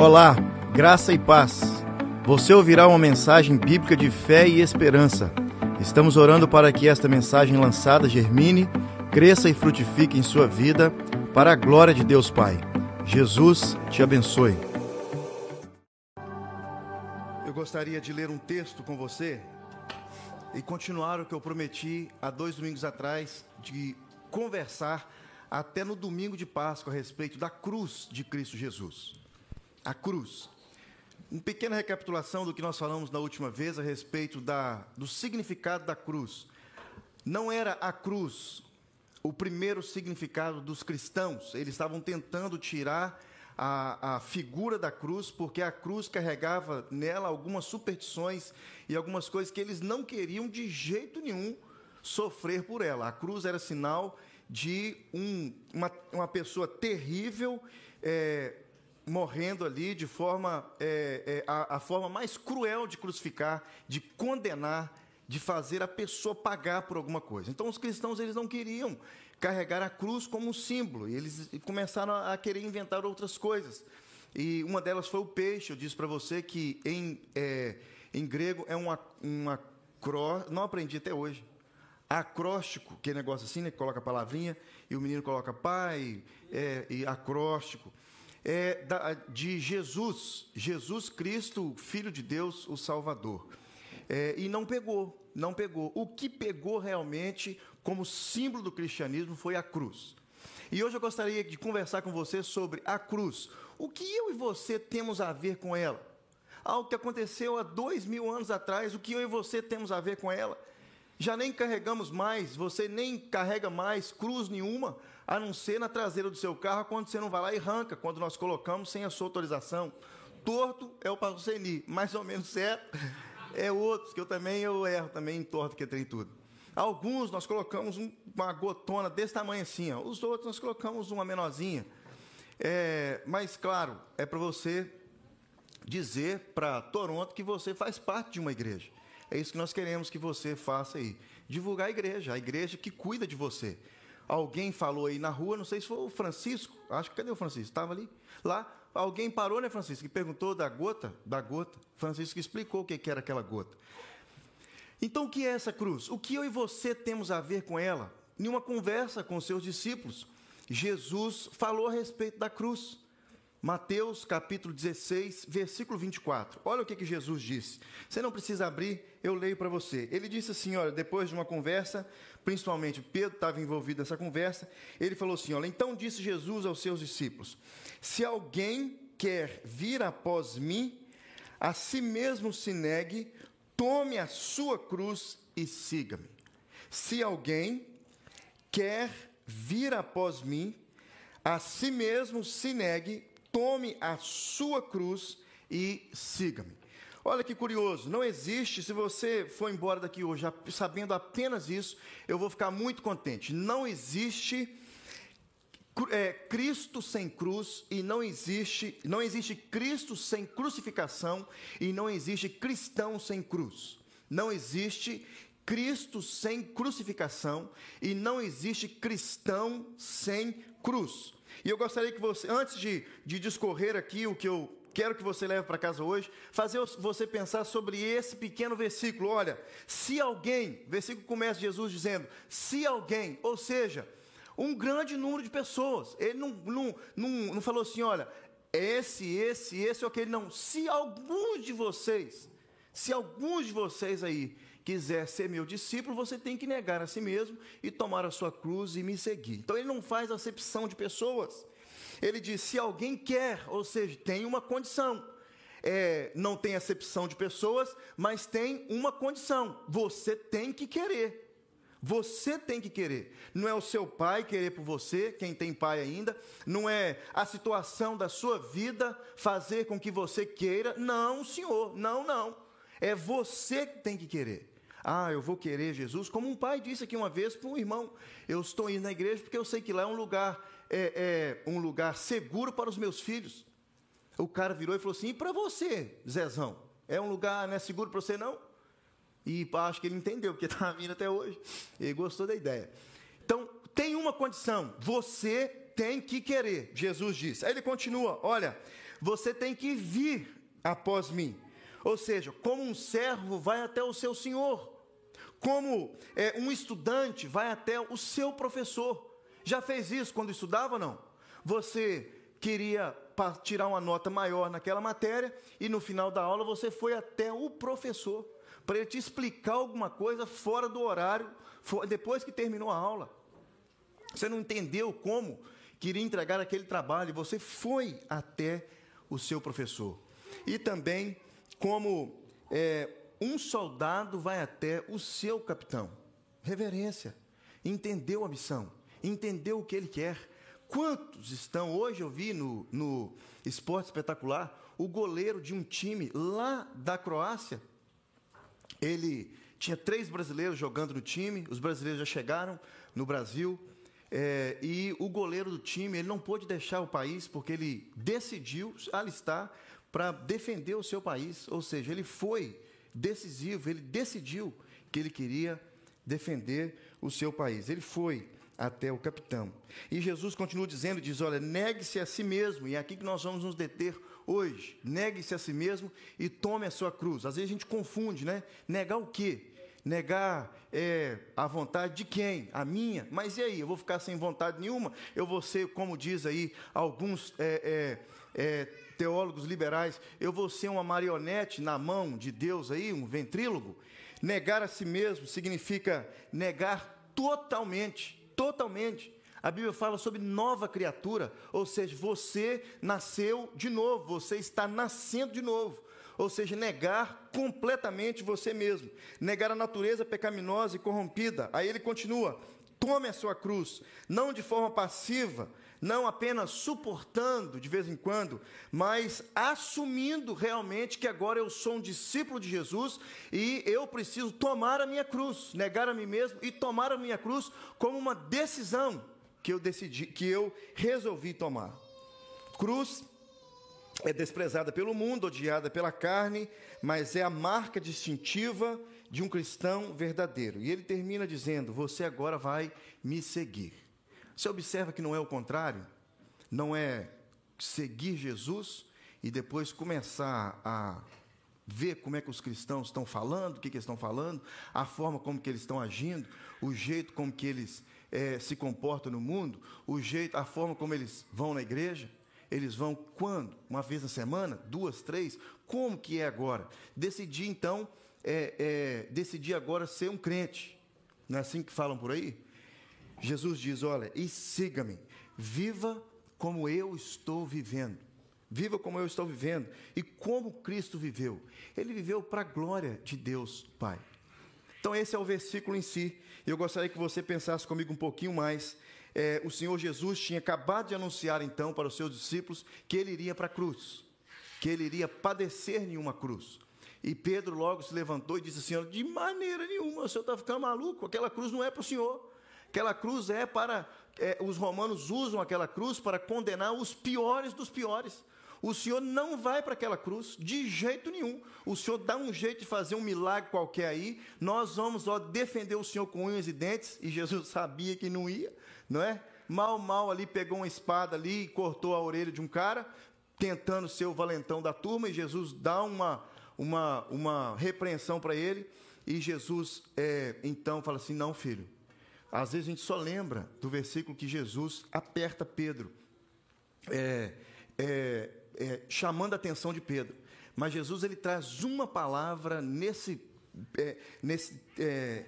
Olá, graça e paz. Você ouvirá uma mensagem bíblica de fé e esperança. Estamos orando para que esta mensagem lançada germine, cresça e frutifique em sua vida, para a glória de Deus Pai. Jesus te abençoe. Eu gostaria de ler um texto com você e continuar o que eu prometi há dois domingos atrás, de conversar até no domingo de Páscoa a respeito da cruz de Cristo Jesus a cruz. Uma pequena recapitulação do que nós falamos na última vez a respeito da, do significado da cruz. Não era a cruz o primeiro significado dos cristãos, eles estavam tentando tirar a, a, figura da cruz, porque a cruz carregava nela algumas superstições e algumas coisas que eles não queriam de jeito nenhum sofrer por ela. A cruz era sinal de um, uma, uma pessoa terrível, é, morrendo ali de forma, é, é, a, a forma mais cruel de crucificar, de condenar, de fazer a pessoa pagar por alguma coisa. Então, os cristãos eles não queriam carregar a cruz como um símbolo, e eles começaram a, querer inventar outras coisas. E uma delas foi o peixe. Eu disse para você que em, é, em grego é uma, uma cro... não aprendi até hoje. Acróstico, que é negócio assim, né? Coloca a palavrinha, e o menino coloca pai, é, e acróstico é, da, de Jesus, Jesus Cristo, Filho de Deus, o Salvador. É, e não pegou, não pegou. O que pegou realmente como símbolo do cristianismo foi a cruz. E hoje eu gostaria de conversar com você sobre a cruz. O que eu e você temos a ver com ela? Algo que aconteceu há dois mil anos atrás, o que eu e você temos a ver com ela? Já nem carregamos mais, você nem carrega mais cruz nenhuma, a não ser na traseira do seu carro, quando você não vai lá e arranca, quando nós colocamos sem a sua autorização. Torto é o Parceni, mais ou menos certo é outros, que eu também eu erro também em torto que tem tudo. Alguns nós colocamos um, uma gotona desse tamanho assim, ó. os outros nós colocamos uma menorzinha. É, mas, claro, é para você dizer para Toronto que você faz parte de uma igreja. É isso que nós queremos que você faça aí. Divulgar a igreja, a igreja que cuida de você. Alguém falou aí na rua, não sei se foi o Francisco, acho que cadê o Francisco? Estava ali? Lá, alguém parou, né, Francisco, e perguntou da gota, da gota. Francisco explicou o que era aquela gota. Então, o que é essa cruz? O que eu e você temos a ver com ela? Em uma conversa com seus discípulos, Jesus falou a respeito da cruz. Mateus capítulo 16, versículo 24. Olha o que, que Jesus disse. Você não precisa abrir, eu leio para você. Ele disse assim: olha, depois de uma conversa, principalmente Pedro estava envolvido nessa conversa, ele falou assim: olha, então disse Jesus aos seus discípulos: se alguém quer vir após mim, a si mesmo se negue, tome a sua cruz e siga-me. Se alguém quer vir após mim, a si mesmo se negue, tome a sua cruz e siga-me. Olha que curioso, não existe, se você for embora daqui hoje sabendo apenas isso, eu vou ficar muito contente. Não existe é, Cristo sem cruz e não existe, não existe Cristo sem crucificação e não existe cristão sem cruz. Não existe Cristo sem crucificação e não existe cristão sem cruz. E eu gostaria que você, antes de, de discorrer aqui o que eu quero que você leve para casa hoje, fazer você pensar sobre esse pequeno versículo. Olha, se alguém, versículo começa Jesus dizendo: se alguém, ou seja, um grande número de pessoas, ele não, não, não, não falou assim, olha, esse, esse, esse ou aquele, não. Se alguns de vocês, se alguns de vocês aí quiser ser meu discípulo, você tem que negar a si mesmo e tomar a sua cruz e me seguir. Então ele não faz acepção de pessoas. Ele diz: se alguém quer, ou seja, tem uma condição. É, não tem acepção de pessoas, mas tem uma condição: você tem que querer. Você tem que querer. Não é o seu pai querer por você, quem tem pai ainda. Não é a situação da sua vida fazer com que você queira. Não, senhor. Não, não. É você que tem que querer. Ah, eu vou querer Jesus. Como um pai disse aqui uma vez para um irmão: Eu estou indo na igreja porque eu sei que lá é um lugar, é, é um lugar seguro para os meus filhos. O cara virou e falou assim: E para você, Zezão? É um lugar não é seguro para você, não? E acho que ele entendeu, porque está vindo até hoje. Ele gostou da ideia. Então, tem uma condição: você tem que querer, Jesus disse. Aí ele continua: Olha, você tem que vir após mim. Ou seja, como um servo vai até o seu senhor, como é, um estudante vai até o seu professor. Já fez isso quando estudava não? Você queria tirar uma nota maior naquela matéria e no final da aula você foi até o professor para ele te explicar alguma coisa fora do horário, depois que terminou a aula. Você não entendeu como queria entregar aquele trabalho, você foi até o seu professor. E também como é, um soldado vai até o seu capitão. Reverência. Entendeu a missão, entendeu o que ele quer. Quantos estão, hoje eu vi no, no Esporte Espetacular, o goleiro de um time lá da Croácia, ele tinha três brasileiros jogando no time, os brasileiros já chegaram no Brasil, é, e o goleiro do time ele não pôde deixar o país porque ele decidiu alistar para defender o seu país, ou seja, ele foi decisivo, ele decidiu que ele queria defender o seu país. Ele foi até o capitão. E Jesus continua dizendo, diz, olha, negue-se a si mesmo, e é aqui que nós vamos nos deter hoje. Negue-se a si mesmo e tome a sua cruz. Às vezes a gente confunde, né? Negar o quê? Negar é, a vontade de quem? A minha? Mas e aí? Eu vou ficar sem vontade nenhuma? Eu vou ser, como diz aí alguns é, é, é teólogos liberais, eu vou ser uma marionete na mão de Deus aí, um ventrílogo? Negar a si mesmo significa negar totalmente, totalmente. A Bíblia fala sobre nova criatura, ou seja, você nasceu de novo, você está nascendo de novo. Ou seja, negar completamente você mesmo, negar a natureza pecaminosa e corrompida. Aí ele continua: tome a sua cruz, não de forma passiva, não apenas suportando de vez em quando, mas assumindo realmente que agora eu sou um discípulo de Jesus e eu preciso tomar a minha cruz, negar a mim mesmo e tomar a minha cruz como uma decisão que eu decidi, que eu resolvi tomar. Cruz é desprezada pelo mundo, odiada pela carne, mas é a marca distintiva de um cristão verdadeiro. E ele termina dizendo: Você agora vai me seguir. Você observa que não é o contrário? Não é seguir Jesus e depois começar a ver como é que os cristãos estão falando, o que, que estão falando, a forma como que eles estão agindo, o jeito como que eles é, se comportam no mundo, o jeito, a forma como eles vão na igreja. Eles vão quando? Uma vez na semana? Duas, três? Como que é agora? Decidi então, é, é, decidi agora ser um crente. Não é assim que falam por aí? Jesus diz: Olha, e siga-me, viva como eu estou vivendo. Viva como eu estou vivendo. E como Cristo viveu? Ele viveu para a glória de Deus Pai. Então, esse é o versículo em si. Eu gostaria que você pensasse comigo um pouquinho mais. É, o Senhor Jesus tinha acabado de anunciar, então, para os seus discípulos que ele iria para a cruz, que ele iria padecer em uma cruz. E Pedro logo se levantou e disse assim: De maneira nenhuma, o senhor está ficando maluco, aquela cruz não é para o senhor. Aquela cruz é para. É, os romanos usam aquela cruz para condenar os piores dos piores. O Senhor não vai para aquela cruz de jeito nenhum. O Senhor dá um jeito de fazer um milagre qualquer aí. Nós vamos ó, defender o Senhor com unhas e dentes. E Jesus sabia que não ia, não é? Mal, mal ali pegou uma espada ali e cortou a orelha de um cara, tentando ser o valentão da turma. E Jesus dá uma, uma, uma repreensão para ele. E Jesus é, então fala assim: Não, filho, às vezes a gente só lembra do versículo que Jesus aperta Pedro, é, é, é, chamando a atenção de Pedro. Mas Jesus ele traz uma palavra nesse, é, nesse é,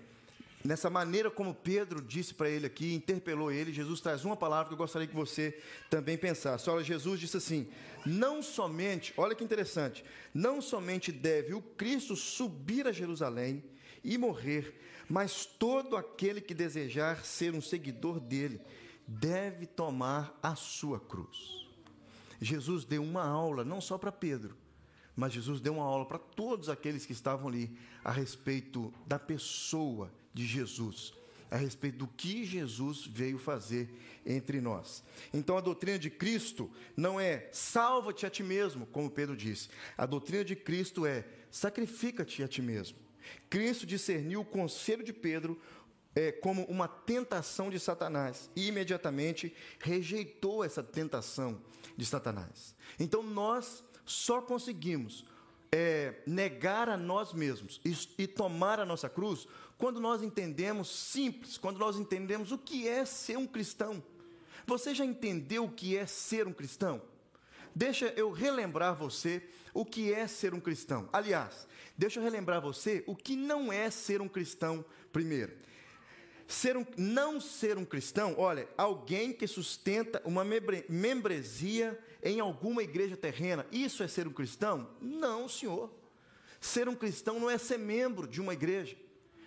nessa maneira como Pedro disse para ele aqui, interpelou ele. Jesus traz uma palavra que eu gostaria que você também pensasse. Olha, Jesus disse assim: não somente, olha que interessante, não somente deve o Cristo subir a Jerusalém e morrer mas todo aquele que desejar ser um seguidor dele deve tomar a sua cruz. Jesus deu uma aula, não só para Pedro, mas Jesus deu uma aula para todos aqueles que estavam ali a respeito da pessoa de Jesus, a respeito do que Jesus veio fazer entre nós. Então a doutrina de Cristo não é salva-te a ti mesmo, como Pedro disse. A doutrina de Cristo é sacrifica-te a ti mesmo. Cristo discerniu o conselho de Pedro é, como uma tentação de Satanás e imediatamente rejeitou essa tentação de Satanás. Então nós só conseguimos é, negar a nós mesmos e, e tomar a nossa cruz quando nós entendemos simples, quando nós entendemos o que é ser um cristão. Você já entendeu o que é ser um cristão? Deixa eu relembrar você o que é ser um cristão. Aliás, deixa eu relembrar você o que não é ser um cristão primeiro. Ser um, não ser um cristão, olha, alguém que sustenta uma membresia em alguma igreja terrena, isso é ser um cristão? Não, senhor. Ser um cristão não é ser membro de uma igreja.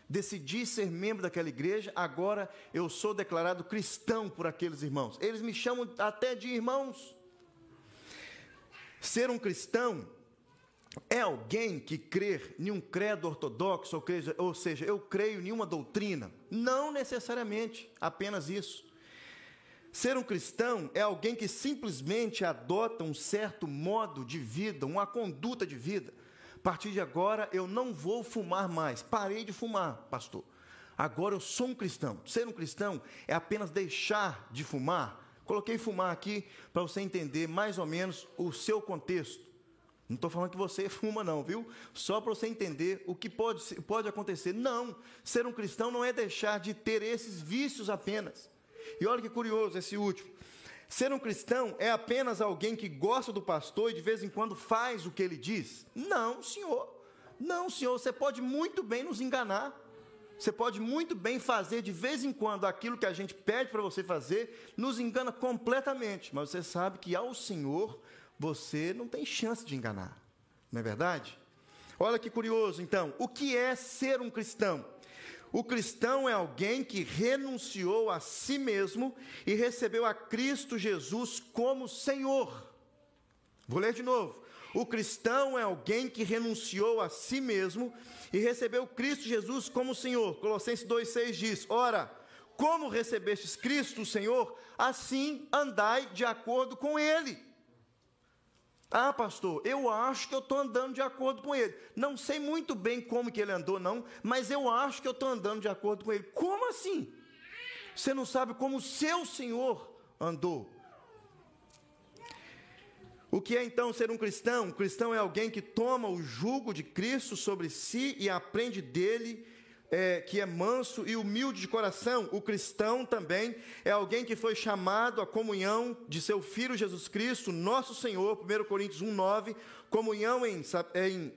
Decidi ser membro daquela igreja, agora eu sou declarado cristão por aqueles irmãos. Eles me chamam até de irmãos. Ser um cristão é alguém que crer em um credo ortodoxo, ou seja, eu creio em uma doutrina. Não necessariamente, apenas isso. Ser um cristão é alguém que simplesmente adota um certo modo de vida, uma conduta de vida. A partir de agora eu não vou fumar mais. Parei de fumar, pastor. Agora eu sou um cristão. Ser um cristão é apenas deixar de fumar Coloquei fumar aqui para você entender mais ou menos o seu contexto. Não estou falando que você fuma, não, viu? Só para você entender o que pode, pode acontecer. Não, ser um cristão não é deixar de ter esses vícios apenas. E olha que curioso esse último. Ser um cristão é apenas alguém que gosta do pastor e de vez em quando faz o que ele diz? Não, senhor. Não, senhor. Você pode muito bem nos enganar. Você pode muito bem fazer de vez em quando aquilo que a gente pede para você fazer, nos engana completamente, mas você sabe que ao Senhor você não tem chance de enganar. Não é verdade? Olha que curioso, então, o que é ser um cristão? O cristão é alguém que renunciou a si mesmo e recebeu a Cristo Jesus como Senhor. Vou ler de novo. O cristão é alguém que renunciou a si mesmo e recebeu Cristo Jesus como Senhor. Colossenses 2,6 diz: Ora, como recebestes Cristo, Senhor, assim andai de acordo com Ele. Ah, pastor, eu acho que eu estou andando de acordo com ele. Não sei muito bem como que ele andou, não, mas eu acho que eu estou andando de acordo com ele. Como assim? Você não sabe como o seu Senhor andou. O que é então ser um cristão? Um cristão é alguém que toma o jugo de Cristo sobre si e aprende dele, é, que é manso e humilde de coração. O cristão também é alguém que foi chamado à comunhão de seu Filho Jesus Cristo, nosso Senhor, 1 Coríntios 1,9, comunhão em, em,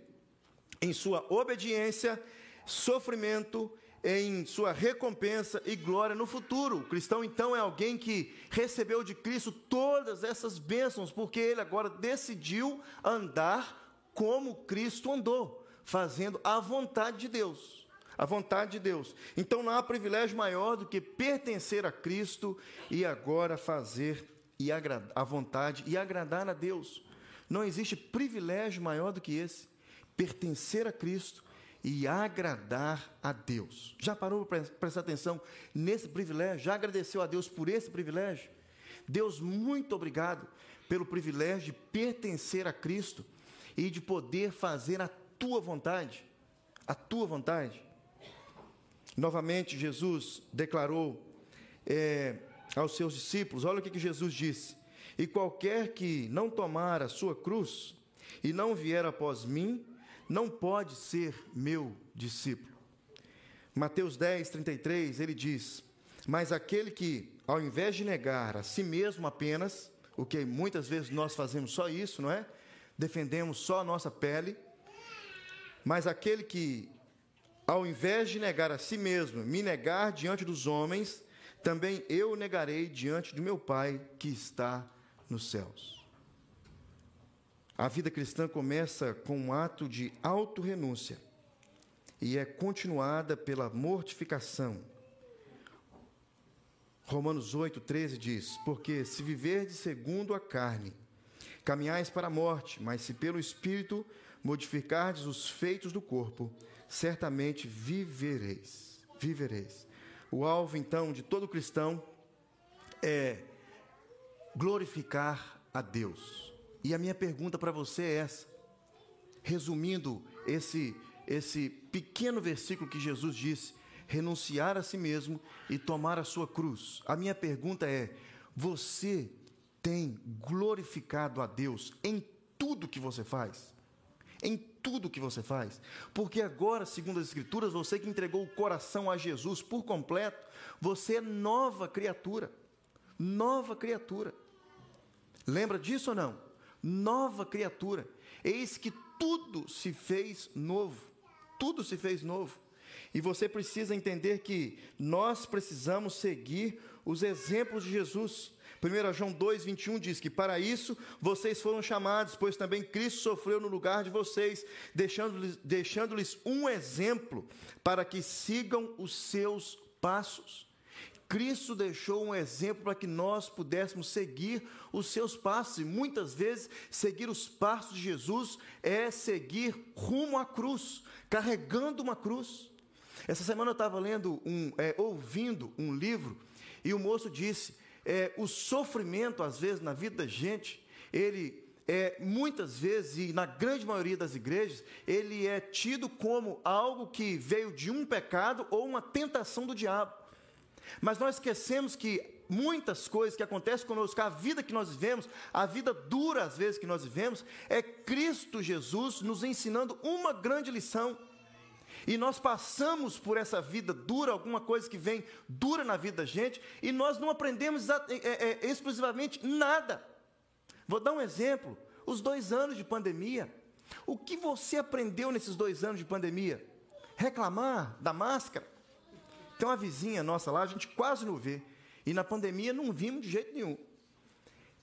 em sua obediência, sofrimento em sua recompensa e glória no futuro. O cristão, então, é alguém que recebeu de Cristo todas essas bênçãos, porque ele agora decidiu andar como Cristo andou, fazendo a vontade de Deus. A vontade de Deus. Então não há privilégio maior do que pertencer a Cristo e agora fazer e a vontade e agradar a Deus. Não existe privilégio maior do que esse. Pertencer a Cristo e agradar a Deus. Já parou para prestar atenção nesse privilégio? Já agradeceu a Deus por esse privilégio? Deus, muito obrigado pelo privilégio de pertencer a Cristo e de poder fazer a tua vontade. A tua vontade. Novamente, Jesus declarou é, aos seus discípulos: olha o que, que Jesus disse. E qualquer que não tomar a sua cruz e não vier após mim, não pode ser meu discípulo. Mateus 10, 33, ele diz: Mas aquele que, ao invés de negar a si mesmo apenas, o que muitas vezes nós fazemos só isso, não é? Defendemos só a nossa pele, mas aquele que, ao invés de negar a si mesmo, me negar diante dos homens, também eu negarei diante do meu Pai que está nos céus. A vida cristã começa com um ato de autorrenúncia e é continuada pela mortificação. Romanos 8, 13 diz: Porque se viverdes segundo a carne, caminhais para a morte, mas se pelo Espírito modificardes os feitos do corpo, certamente vivereis. Vivereis. O alvo, então, de todo cristão é glorificar a Deus. E a minha pergunta para você é essa. Resumindo esse esse pequeno versículo que Jesus disse, renunciar a si mesmo e tomar a sua cruz. A minha pergunta é: você tem glorificado a Deus em tudo que você faz? Em tudo que você faz? Porque agora, segundo as Escrituras, você que entregou o coração a Jesus por completo, você é nova criatura. Nova criatura. Lembra disso ou não? Nova criatura. Eis que tudo se fez novo. Tudo se fez novo. E você precisa entender que nós precisamos seguir os exemplos de Jesus. 1 João 2, 21 diz que para isso vocês foram chamados, pois também Cristo sofreu no lugar de vocês, deixando-lhes deixando um exemplo para que sigam os seus passos. Cristo deixou um exemplo para que nós pudéssemos seguir os seus passos, e muitas vezes seguir os passos de Jesus é seguir rumo à cruz, carregando uma cruz. Essa semana eu estava lendo um, é, ouvindo um livro, e o moço disse: é, o sofrimento, às vezes, na vida da gente, ele é, muitas vezes, e na grande maioria das igrejas, ele é tido como algo que veio de um pecado ou uma tentação do diabo. Mas nós esquecemos que muitas coisas que acontecem conosco, a vida que nós vivemos, a vida dura às vezes que nós vivemos, é Cristo Jesus nos ensinando uma grande lição. E nós passamos por essa vida dura, alguma coisa que vem dura na vida da gente, e nós não aprendemos é, é, é, exclusivamente nada. Vou dar um exemplo: os dois anos de pandemia. O que você aprendeu nesses dois anos de pandemia? Reclamar da máscara? Tem uma vizinha nossa lá, a gente quase não vê. E na pandemia não vimos de jeito nenhum.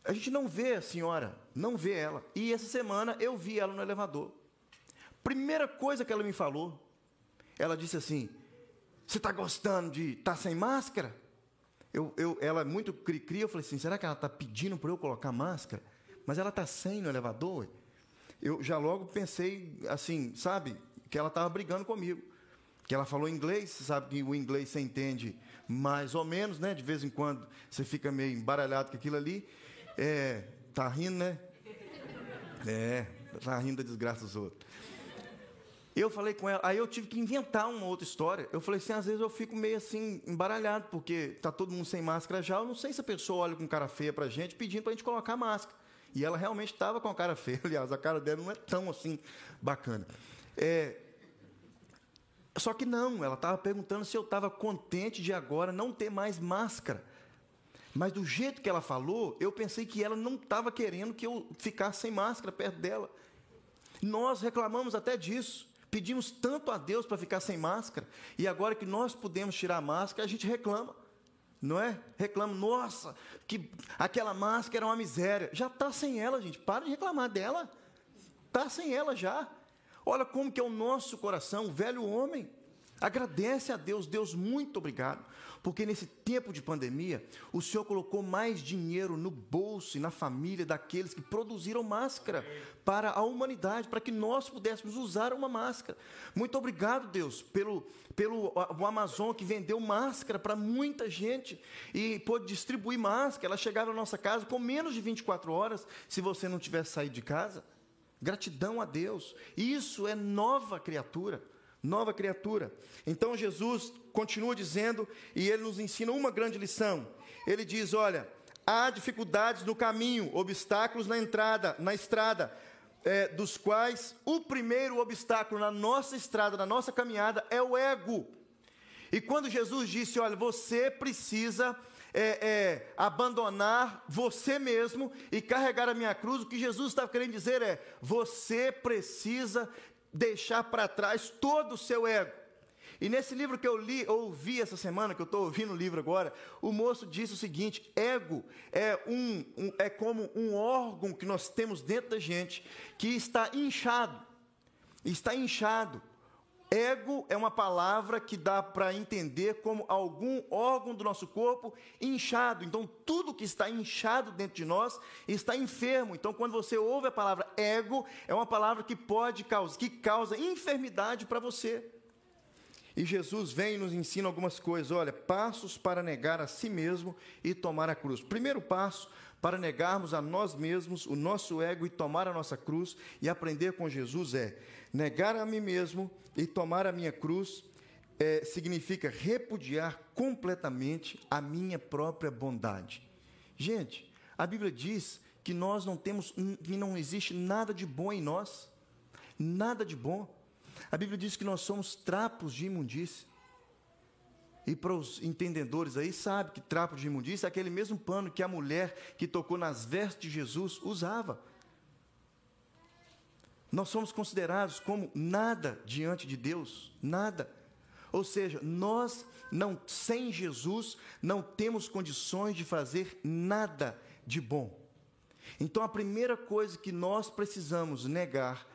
A gente não vê a senhora, não vê ela. E essa semana eu vi ela no elevador. Primeira coisa que ela me falou, ela disse assim: Você está gostando de estar tá sem máscara? Eu, eu, ela é muito cri-cri, eu falei assim: será que ela está pedindo para eu colocar máscara? Mas ela está sem no elevador? Eu já logo pensei assim, sabe, que ela estava brigando comigo que ela falou inglês, você sabe que o inglês você entende mais ou menos, né? De vez em quando você fica meio embaralhado com aquilo ali. É, tá rindo, né? É, tá rindo da desgraça dos outros. Eu falei com ela, aí eu tive que inventar uma outra história. Eu falei assim, às vezes eu fico meio assim, embaralhado, porque tá todo mundo sem máscara já. Eu não sei se a pessoa olha com cara feia pra gente, pedindo pra gente colocar máscara. E ela realmente estava com a cara feia. Aliás, a cara dela não é tão assim bacana. É, só que não, ela estava perguntando se eu estava contente de agora não ter mais máscara. Mas do jeito que ela falou, eu pensei que ela não estava querendo que eu ficasse sem máscara perto dela. Nós reclamamos até disso. Pedimos tanto a Deus para ficar sem máscara, e agora que nós podemos tirar a máscara, a gente reclama. Não é? Reclama, nossa, que aquela máscara era uma miséria. Já está sem ela, gente. Para de reclamar dela. Está sem ela já. Olha como que é o nosso coração, o velho homem. Agradece a Deus, Deus, muito obrigado, porque nesse tempo de pandemia, o Senhor colocou mais dinheiro no bolso e na família daqueles que produziram máscara para a humanidade, para que nós pudéssemos usar uma máscara. Muito obrigado, Deus, pelo, pelo o Amazon que vendeu máscara para muita gente e pôde distribuir máscara. Ela chegava na nossa casa com menos de 24 horas, se você não tivesse saído de casa. Gratidão a Deus. Isso é nova criatura. Nova criatura. Então Jesus continua dizendo, e ele nos ensina uma grande lição. Ele diz: olha, há dificuldades no caminho, obstáculos na entrada, na estrada, é, dos quais o primeiro obstáculo na nossa estrada, na nossa caminhada, é o ego. E quando Jesus disse: olha, você precisa é, é, abandonar você mesmo e carregar a minha cruz, o que Jesus está querendo dizer é: você precisa deixar para trás todo o seu ego. E nesse livro que eu li, ouvi essa semana, que eu estou ouvindo o livro agora, o moço disse o seguinte: ego é, um, um, é como um órgão que nós temos dentro da gente que está inchado. Está inchado. Ego é uma palavra que dá para entender como algum órgão do nosso corpo inchado. Então, tudo que está inchado dentro de nós está enfermo. Então, quando você ouve a palavra ego, é uma palavra que pode causar, que causa enfermidade para você. E Jesus vem e nos ensina algumas coisas. Olha, passos para negar a si mesmo e tomar a cruz. Primeiro passo para negarmos a nós mesmos, o nosso ego e tomar a nossa cruz e aprender com Jesus é negar a mim mesmo e tomar a minha cruz, é, significa repudiar completamente a minha própria bondade. Gente, a Bíblia diz que nós não temos, que não existe nada de bom em nós, nada de bom. A Bíblia diz que nós somos trapos de imundície. E para os entendedores aí, sabe que trapo de imundície é aquele mesmo pano que a mulher que tocou nas vestes de Jesus usava. Nós somos considerados como nada diante de Deus, nada. Ou seja, nós não sem Jesus não temos condições de fazer nada de bom. Então a primeira coisa que nós precisamos negar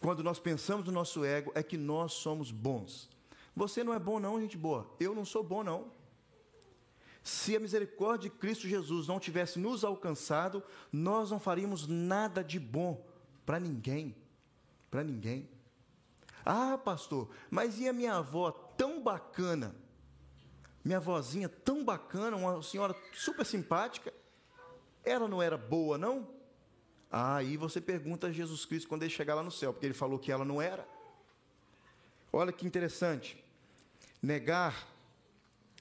quando nós pensamos no nosso ego é que nós somos bons. Você não é bom, não, gente boa. Eu não sou bom, não. Se a misericórdia de Cristo Jesus não tivesse nos alcançado, nós não faríamos nada de bom para ninguém. Para ninguém. Ah, pastor, mas e a minha avó tão bacana? Minha avózinha tão bacana, uma senhora super simpática, ela não era boa, não? Aí você pergunta a Jesus Cristo quando ele chegar lá no céu, porque ele falou que ela não era. Olha que interessante. Negar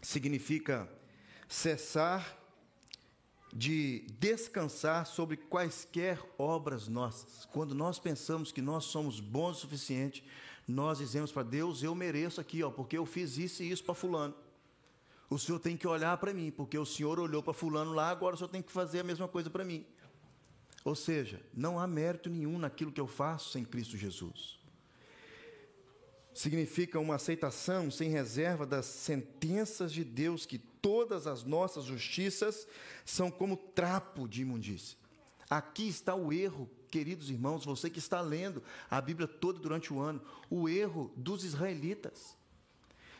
significa cessar de descansar sobre quaisquer obras nossas. Quando nós pensamos que nós somos bons o suficiente, nós dizemos para Deus: Eu mereço aqui, ó, porque eu fiz isso e isso para Fulano. O Senhor tem que olhar para mim, porque o Senhor olhou para Fulano lá, agora o Senhor tem que fazer a mesma coisa para mim. Ou seja, não há mérito nenhum naquilo que eu faço sem Cristo Jesus significa uma aceitação sem reserva das sentenças de Deus, que todas as nossas justiças são como trapo de imundícia. Aqui está o erro, queridos irmãos, você que está lendo a Bíblia toda durante o ano, o erro dos israelitas.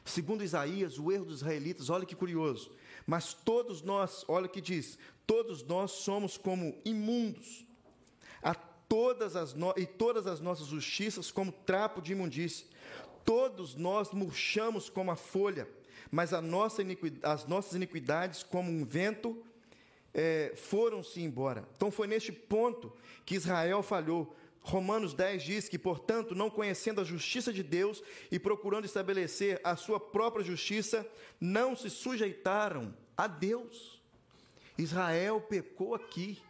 Segundo Isaías, o erro dos israelitas, olha que curioso. Mas todos nós, olha o que diz, todos nós somos como imundos, a todas as no, e todas as nossas justiças como trapo de imundícia. Todos nós murchamos como a folha, mas nossa as nossas iniquidades, como um vento, é, foram-se embora. Então foi neste ponto que Israel falhou. Romanos 10 diz que, portanto, não conhecendo a justiça de Deus e procurando estabelecer a sua própria justiça, não se sujeitaram a Deus. Israel pecou aqui.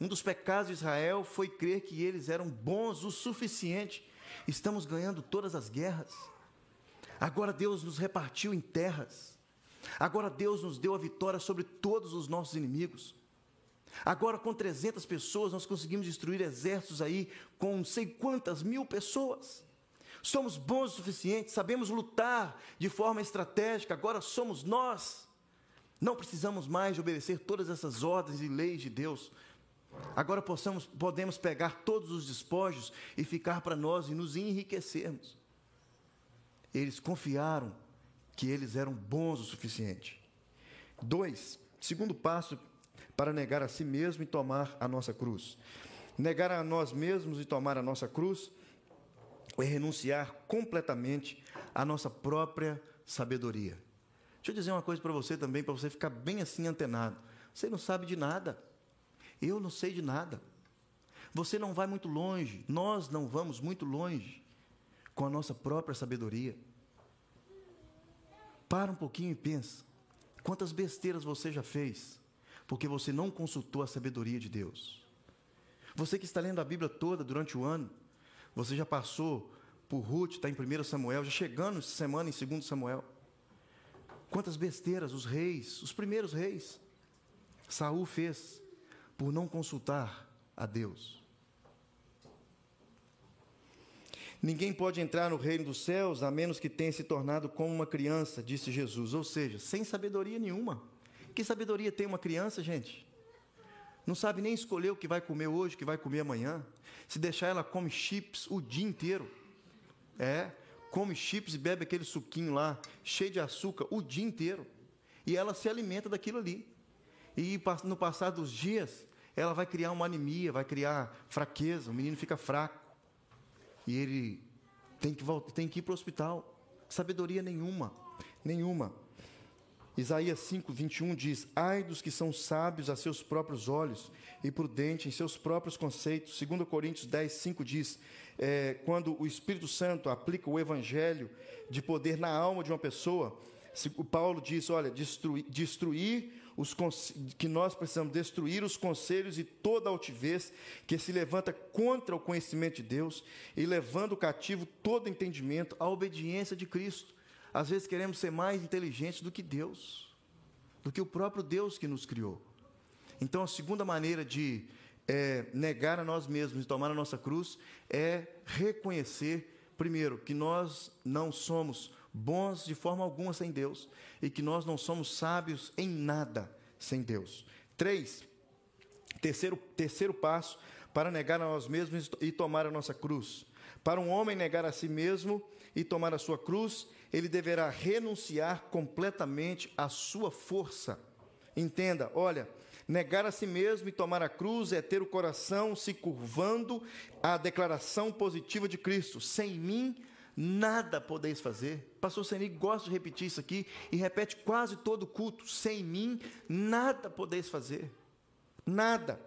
Um dos pecados de Israel foi crer que eles eram bons o suficiente Estamos ganhando todas as guerras. Agora Deus nos repartiu em terras. Agora Deus nos deu a vitória sobre todos os nossos inimigos. Agora, com 300 pessoas, nós conseguimos destruir exércitos aí com sei quantas mil pessoas. Somos bons o suficiente, sabemos lutar de forma estratégica, agora somos nós. Não precisamos mais de obedecer todas essas ordens e leis de Deus. Agora possamos, podemos pegar todos os despojos e ficar para nós e nos enriquecermos. Eles confiaram que eles eram bons o suficiente. Dois, segundo passo para negar a si mesmo e tomar a nossa cruz. Negar a nós mesmos e tomar a nossa cruz é renunciar completamente à nossa própria sabedoria. Deixa eu dizer uma coisa para você também, para você ficar bem assim antenado. Você não sabe de nada. Eu não sei de nada. Você não vai muito longe, nós não vamos muito longe com a nossa própria sabedoria. Para um pouquinho e pensa: quantas besteiras você já fez, porque você não consultou a sabedoria de Deus. Você que está lendo a Bíblia toda durante o ano, você já passou por Ruth, está em 1 Samuel, já chegando essa semana em 2 Samuel. Quantas besteiras os reis, os primeiros reis, Saul fez por não consultar a Deus. Ninguém pode entrar no reino dos céus a menos que tenha se tornado como uma criança, disse Jesus. Ou seja, sem sabedoria nenhuma. Que sabedoria tem uma criança, gente? Não sabe nem escolher o que vai comer hoje, o que vai comer amanhã. Se deixar, ela come chips o dia inteiro. É, come chips e bebe aquele suquinho lá, cheio de açúcar, o dia inteiro. E ela se alimenta daquilo ali. E no passar dos dias, ela vai criar uma anemia, vai criar fraqueza, o menino fica fraco. E ele tem que, voltar, tem que ir para o hospital. Sabedoria nenhuma, nenhuma. Isaías 5, 21 diz: Ai dos que são sábios a seus próprios olhos e prudentes em seus próprios conceitos. 2 Coríntios 10, 5 diz: é, Quando o Espírito Santo aplica o evangelho de poder na alma de uma pessoa, Paulo diz: Olha, destruir, destruir os que nós precisamos destruir os conselhos e toda altivez que se levanta contra o conhecimento de Deus e levando cativo todo entendimento à obediência de Cristo. Às vezes queremos ser mais inteligentes do que Deus, do que o próprio Deus que nos criou. Então, a segunda maneira de é, negar a nós mesmos e tomar a nossa cruz é reconhecer, primeiro, que nós não somos bons de forma alguma sem Deus e que nós não somos sábios em nada sem Deus. Três, terceiro, terceiro passo para negar a nós mesmos e tomar a nossa cruz. Para um homem negar a si mesmo e tomar a sua cruz, ele deverá renunciar completamente à sua força. Entenda, olha, negar a si mesmo e tomar a cruz é ter o coração se curvando à declaração positiva de Cristo. Sem mim, nada podeis fazer. Pastor Seni gosta de repetir isso aqui e repete quase todo culto. Sem mim, nada podeis fazer. Nada.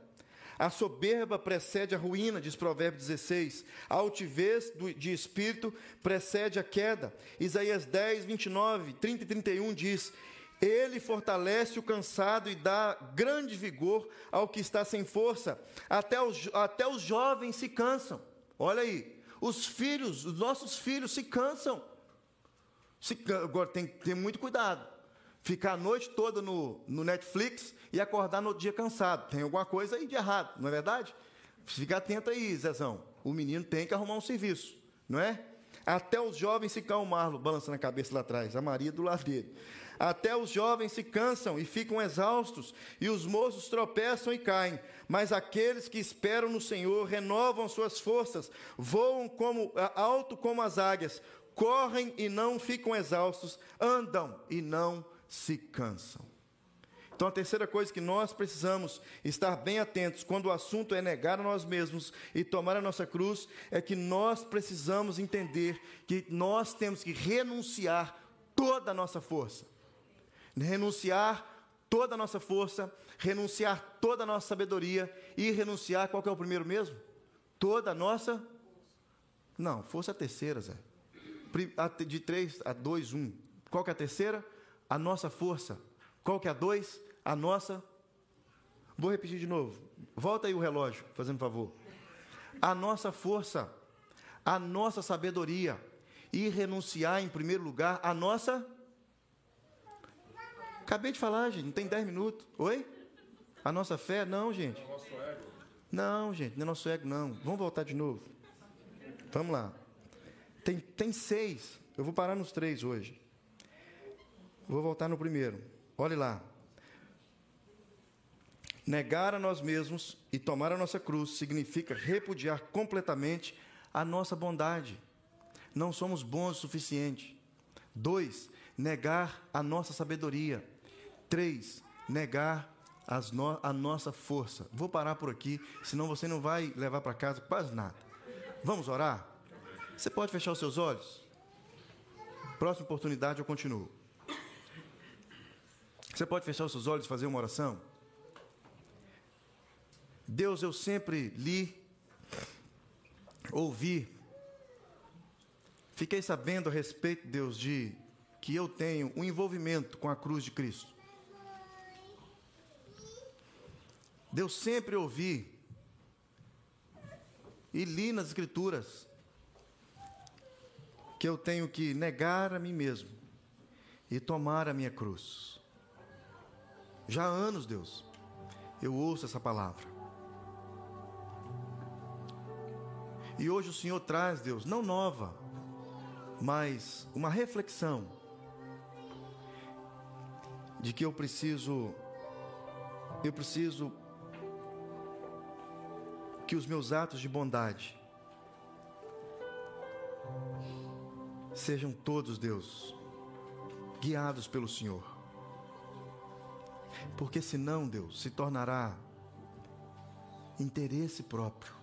A soberba precede a ruína, diz Provérbios 16. A altivez de espírito precede a queda. Isaías 10, 29, 30 e 31 diz: Ele fortalece o cansado e dá grande vigor ao que está sem força. Até os, até os jovens se cansam. Olha aí. Os filhos, os nossos filhos se cansam. Se, agora tem que ter muito cuidado. Ficar a noite toda no, no Netflix e acordar no outro dia cansado. Tem alguma coisa aí de errado, não é verdade? Fica atento aí, Zezão. O menino tem que arrumar um serviço, não é? Até os jovens se calmam, balançando a cabeça lá atrás, a Maria do lado dele. Até os jovens se cansam e ficam exaustos, e os moços tropeçam e caem. Mas aqueles que esperam no Senhor renovam suas forças, voam como alto como as águias, correm e não ficam exaustos, andam e não se cansam. Então, a terceira coisa que nós precisamos estar bem atentos quando o assunto é negar a nós mesmos e tomar a nossa cruz, é que nós precisamos entender que nós temos que renunciar toda a nossa força. Renunciar toda a nossa força, renunciar toda a nossa sabedoria e renunciar, qual que é o primeiro mesmo? Toda a nossa. Não, força é a terceira, Zé. De três a dois, um. Qual que é a terceira? A nossa força. Qual que é a dois? a nossa. Vou repetir de novo. Volta aí o relógio, fazendo favor. A nossa força, a nossa sabedoria e renunciar, em primeiro lugar, a nossa. Acabei de falar, gente, não tem dez minutos. Oi? A nossa fé? Não, gente. Não, gente, não é nosso ego, não. Vamos voltar de novo. Vamos lá. Tem, tem seis. Eu vou parar nos três hoje. Vou voltar no primeiro. Olhe lá. Negar a nós mesmos e tomar a nossa cruz significa repudiar completamente a nossa bondade. Não somos bons o suficiente. Dois, negar a nossa sabedoria. Três, negar no, a nossa força. Vou parar por aqui, senão você não vai levar para casa quase nada. Vamos orar? Você pode fechar os seus olhos? Próxima oportunidade eu continuo. Você pode fechar os seus olhos e fazer uma oração? Deus, eu sempre li, ouvi, fiquei sabendo a respeito, Deus, de que eu tenho um envolvimento com a cruz de Cristo. Deus sempre ouvi e li nas Escrituras que eu tenho que negar a mim mesmo e tomar a minha cruz. Já há anos, Deus, eu ouço essa palavra. E hoje o Senhor traz, Deus, não nova, mas uma reflexão de que eu preciso eu preciso que os meus atos de bondade sejam todos, Deus, guiados pelo Senhor. Porque senão, Deus, se tornará interesse próprio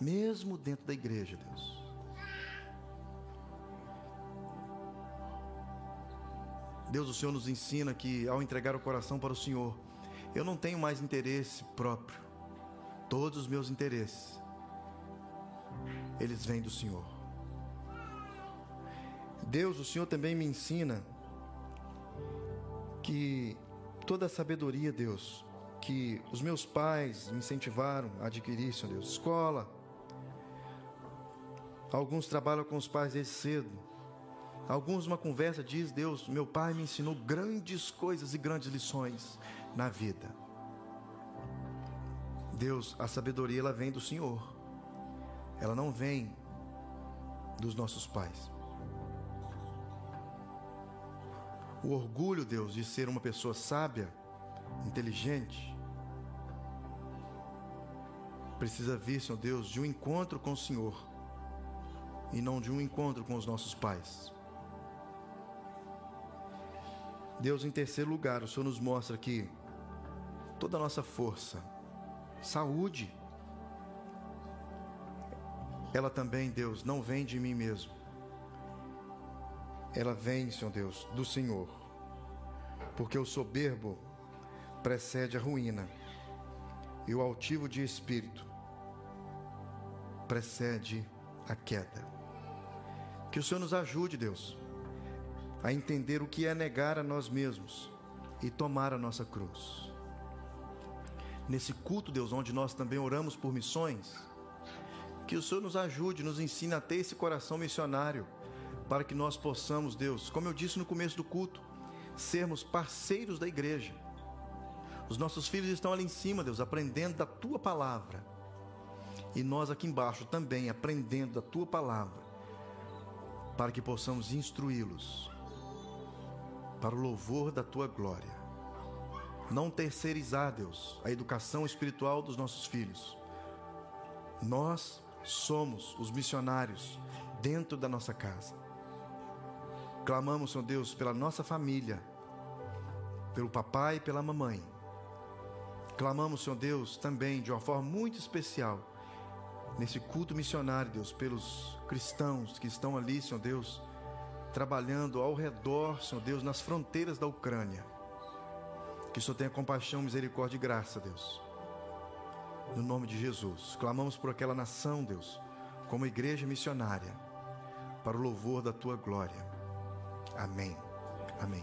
mesmo dentro da igreja, Deus. Deus, o Senhor nos ensina que ao entregar o coração para o Senhor, eu não tenho mais interesse próprio. Todos os meus interesses, eles vêm do Senhor. Deus, o Senhor também me ensina que toda a sabedoria, Deus, que os meus pais me incentivaram a adquirir, Senhor Deus, escola. Alguns trabalham com os pais desde cedo. Alguns, uma conversa, diz Deus: Meu pai me ensinou grandes coisas e grandes lições na vida. Deus, a sabedoria ela vem do Senhor, ela não vem dos nossos pais. O orgulho, Deus, de ser uma pessoa sábia, inteligente, precisa vir, Senhor Deus, de um encontro com o Senhor e não de um encontro com os nossos pais. Deus, em terceiro lugar, o Senhor nos mostra que toda a nossa força, saúde, ela também, Deus, não vem de mim mesmo. Ela vem, Senhor Deus, do Senhor. Porque o soberbo precede a ruína e o altivo de espírito precede a queda. Que o Senhor nos ajude, Deus, a entender o que é negar a nós mesmos e tomar a nossa cruz. Nesse culto, Deus, onde nós também oramos por missões, que o Senhor nos ajude, nos ensine a ter esse coração missionário, para que nós possamos, Deus, como eu disse no começo do culto, sermos parceiros da igreja. Os nossos filhos estão ali em cima, Deus, aprendendo da tua palavra. E nós aqui embaixo também aprendendo da tua palavra, para que possamos instruí-los para o louvor da tua glória. Não terceirizar, Deus, a educação espiritual dos nossos filhos. Nós somos os missionários dentro da nossa casa. Clamamos, Senhor Deus, pela nossa família, pelo papai e pela mamãe. Clamamos, Senhor Deus, também de uma forma muito especial, nesse culto missionário, Deus, pelos cristãos que estão ali, Senhor Deus, trabalhando ao redor, Senhor Deus, nas fronteiras da Ucrânia. Que o Senhor tenha compaixão, misericórdia e graça, Deus. No nome de Jesus. Clamamos por aquela nação, Deus, como igreja missionária, para o louvor da tua glória. Amém. Amém.